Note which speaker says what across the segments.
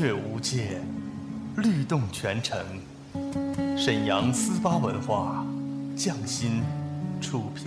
Speaker 1: 乐无界，律动全城。沈阳思巴文化，匠心出品。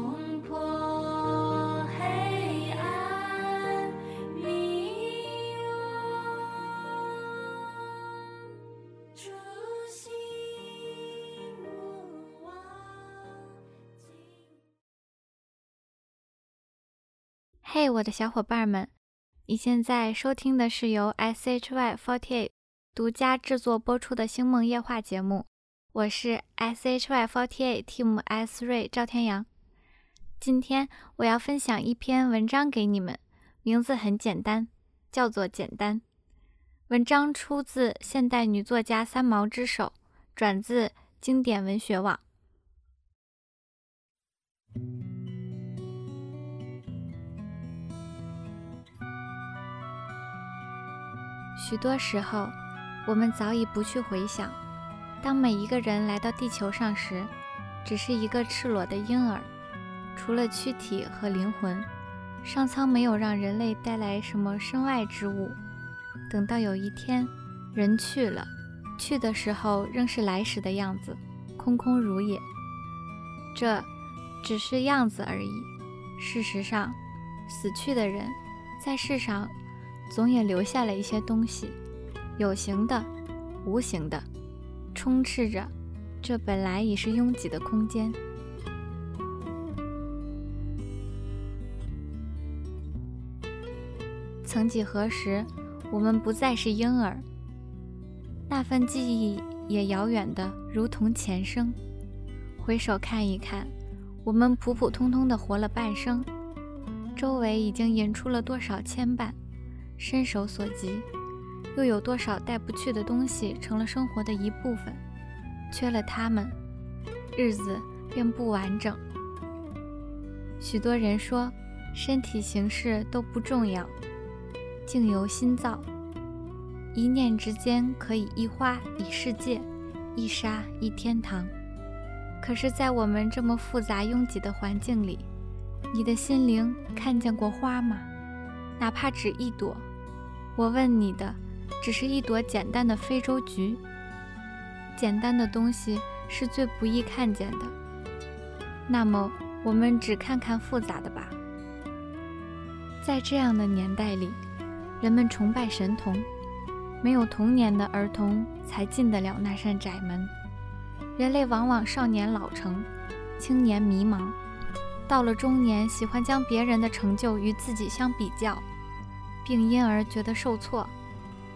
Speaker 2: 嘿我的小伙伴们，你现在收听的是由 SHY48 独家制作播出的《星梦夜话》节目，我是 SHY48 Team S 瑞赵天阳。今天我要分享一篇文章给你们，名字很简单，叫做《简单》。文章出自现代女作家三毛之手，转自经典文学网。许多时候，我们早已不去回想，当每一个人来到地球上时，只是一个赤裸的婴儿，除了躯体和灵魂，上苍没有让人类带来什么身外之物。等到有一天，人去了，去的时候仍是来时的样子，空空如也。这只是样子而已。事实上，死去的人在世上总也留下了一些东西，有形的、无形的，充斥着这本来已是拥挤的空间。曾几何时，我们不再是婴儿，那份记忆也遥远的如同前生。回首看一看，我们普普通通的活了半生，周围已经引出了多少牵绊，伸手所及，又有多少带不去的东西成了生活的一部分。缺了它们，日子便不完整。许多人说，身体形式都不重要，境由心造。一念之间，可以一花一世界，一沙一天堂。可是，在我们这么复杂拥挤的环境里，你的心灵看见过花吗？哪怕只一朵。我问你的，只是一朵简单的非洲菊。简单的东西是最不易看见的。那么，我们只看看复杂的吧。在这样的年代里，人们崇拜神童，没有童年的儿童才进得了那扇窄门。人类往往少年老成，青年迷茫，到了中年喜欢将别人的成就与自己相比较，并因而觉得受挫。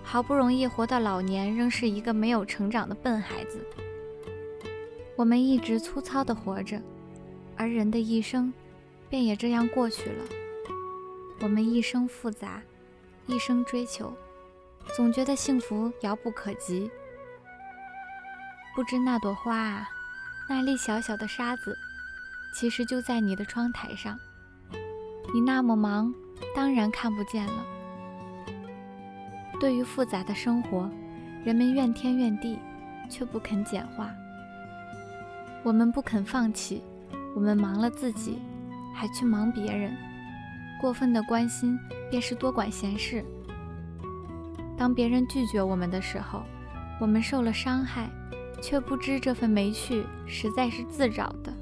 Speaker 2: 好不容易活到老年，仍是一个没有成长的笨孩子。我们一直粗糙地活着，而人的一生便也这样过去了。我们一生复杂，一生追求，总觉得幸福遥不可及。不知那朵花啊，那粒小小的沙子，其实就在你的窗台上。你那么忙，当然看不见了。对于复杂的生活，人们怨天怨地，却不肯简化。我们不肯放弃，我们忙了自己，还去忙别人，过分的关心便是多管闲事。当别人拒绝我们的时候，我们受了伤害，却不知这份没趣实在是自找的。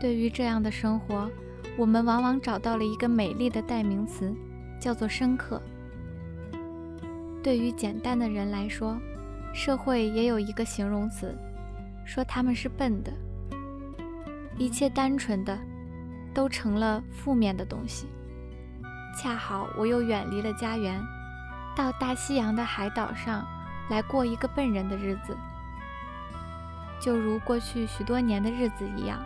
Speaker 2: 对于这样的生活，我们往往找到了一个美丽的代名词，叫做深刻。对于简单的人来说，社会也有一个形容词，说他们是笨的。一切单纯的，都成了负面的东西。恰好我又远离了家园，到大西洋的海岛上来过一个笨人的日子，就如过去许多年的日子一样，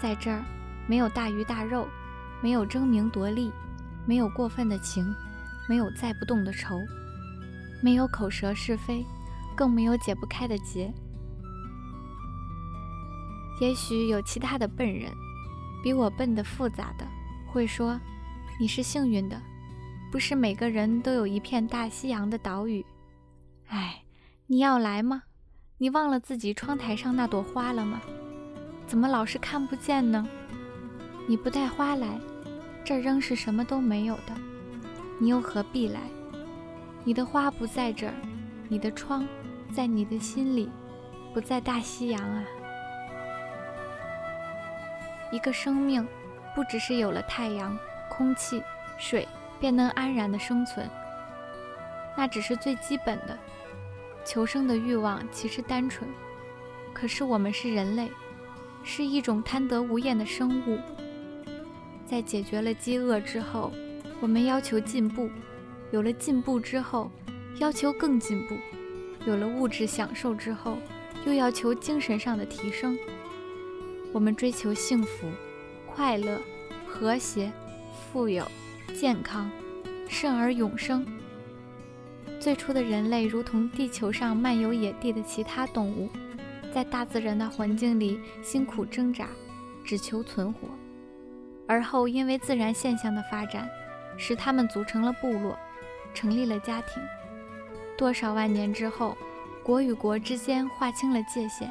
Speaker 2: 在这儿没有大鱼大肉，没有争名夺利，没有过分的情，没有载不动的愁。没有口舌是非，更没有解不开的结。也许有其他的笨人，比我笨的复杂的，会说你是幸运的，不是每个人都有一片大西洋的岛屿。哎，你要来吗？你忘了自己窗台上那朵花了吗？怎么老是看不见呢？你不带花来，这儿仍是什么都没有的，你又何必来？你的花不在这儿，你的窗在你的心里，不在大西洋啊。一个生命，不只是有了太阳、空气、水，便能安然的生存，那只是最基本的。求生的欲望其实单纯，可是我们是人类，是一种贪得无厌的生物。在解决了饥饿之后，我们要求进步。有了进步之后，要求更进步；有了物质享受之后，又要求精神上的提升。我们追求幸福、快乐、和谐、富有、健康，甚而永生。最初的人类如同地球上漫游野地的其他动物，在大自然的环境里辛苦挣扎，只求存活。而后因为自然现象的发展，使他们组成了部落。成立了家庭，多少万年之后，国与国之间划清了界限，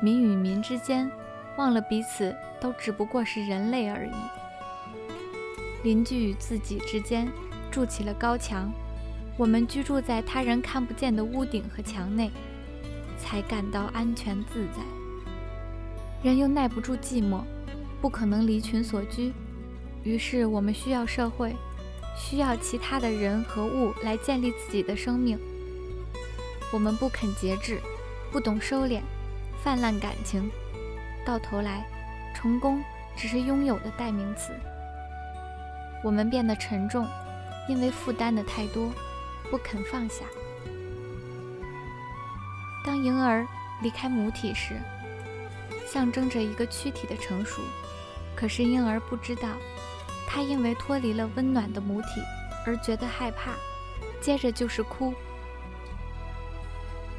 Speaker 2: 民与民之间忘了彼此都只不过是人类而已。邻居与自己之间筑起了高墙，我们居住在他人看不见的屋顶和墙内，才感到安全自在。人又耐不住寂寞，不可能离群所居，于是我们需要社会。需要其他的人和物来建立自己的生命。我们不肯节制，不懂收敛，泛滥感情，到头来，成功只是拥有的代名词。我们变得沉重，因为负担的太多，不肯放下。当婴儿离开母体时，象征着一个躯体的成熟，可是婴儿不知道。他因为脱离了温暖的母体而觉得害怕，接着就是哭。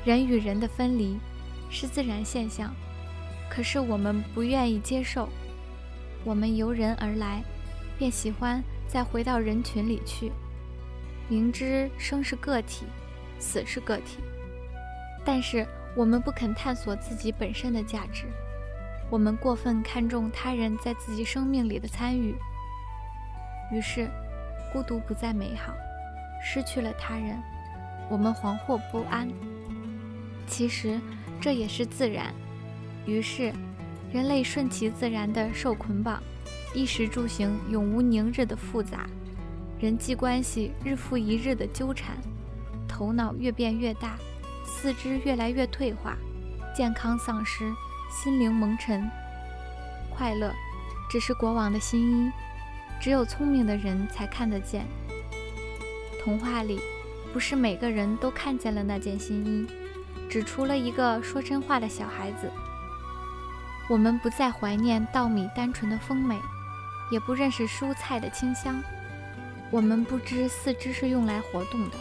Speaker 2: 人与人的分离是自然现象，可是我们不愿意接受。我们由人而来，便喜欢再回到人群里去。明知生是个体，死是个体，但是我们不肯探索自己本身的价值。我们过分看重他人在自己生命里的参与。于是，孤独不再美好，失去了他人，我们惶惑不安。其实这也是自然。于是，人类顺其自然地受捆绑，衣食住行永无宁日的复杂，人际关系日复一日的纠缠，头脑越变越大，四肢越来越退化，健康丧失，心灵蒙尘。快乐，只是国王的新衣。只有聪明的人才看得见。童话里，不是每个人都看见了那件新衣，只除了一个说真话的小孩子。我们不再怀念稻米单纯的丰美，也不认识蔬菜的清香。我们不知四肢是用来活动的，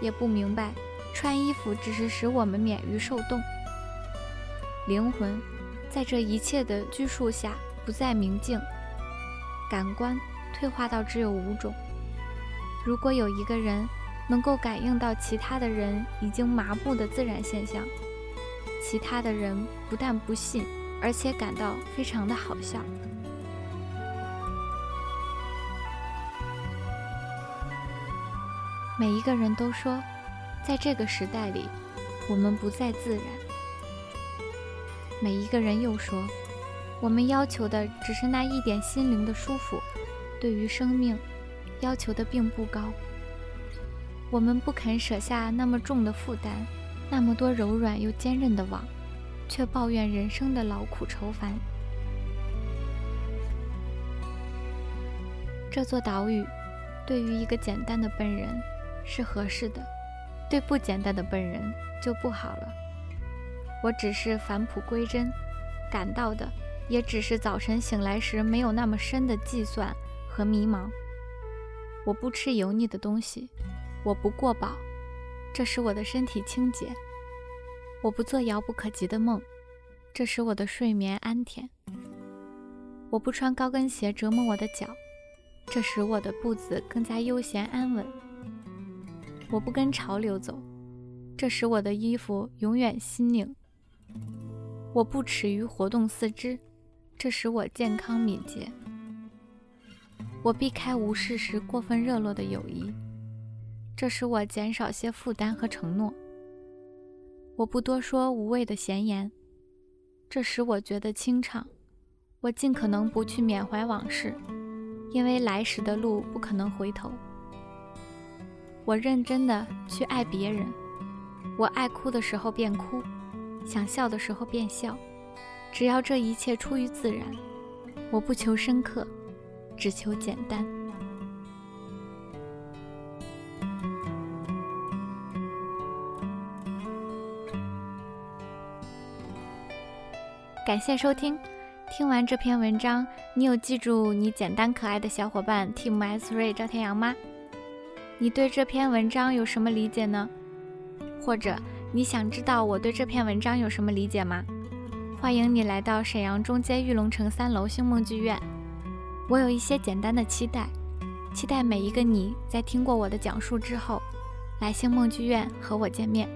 Speaker 2: 也不明白穿衣服只是使我们免于受冻。灵魂，在这一切的拘束下，不再明净。感官退化到只有五种。如果有一个人能够感应到其他的人已经麻木的自然现象，其他的人不但不信，而且感到非常的好笑。每一个人都说，在这个时代里，我们不再自然。每一个人又说，我们要求的只是那一点心灵的舒服，对于生命，要求的并不高。我们不肯舍下那么重的负担，那么多柔软又坚韧的网，却抱怨人生的劳苦愁烦。这座岛屿，对于一个简单的笨人。是合适的，对不简单的笨人就不好了。我只是返璞归真，感到的也只是早晨醒来时没有那么深的计算和迷茫。我不吃油腻的东西，我不过饱，这使我的身体清洁。我不做遥不可及的梦，这使我的睡眠安恬。我不穿高跟鞋折磨我的脚，这使我的步子更加悠闲安稳。我不跟潮流走，这使我的衣服永远新颖。我不耻于活动四肢，这使我健康敏捷。我避开无事时过分热络的友谊，这使我减少些负担和承诺。我不多说无谓的闲言，这使我觉得清畅。我尽可能不去缅怀往事，因为来时的路不可能回头。我认真的去爱别人，我爱哭的时候便哭，想笑的时候便笑，只要这一切出于自然。我不求深刻，只求简单。感谢收听，听完这篇文章，你有记住你简单可爱的小伙伴 Team S 瑞赵天阳吗？你对这篇文章有什么理解呢？或者你想知道我对这篇文章有什么理解吗？欢迎你来到沈阳中街玉龙城三楼星梦剧院。我有一些简单的期待，期待每一个你在听过我的讲述之后，来星梦剧院和我见面。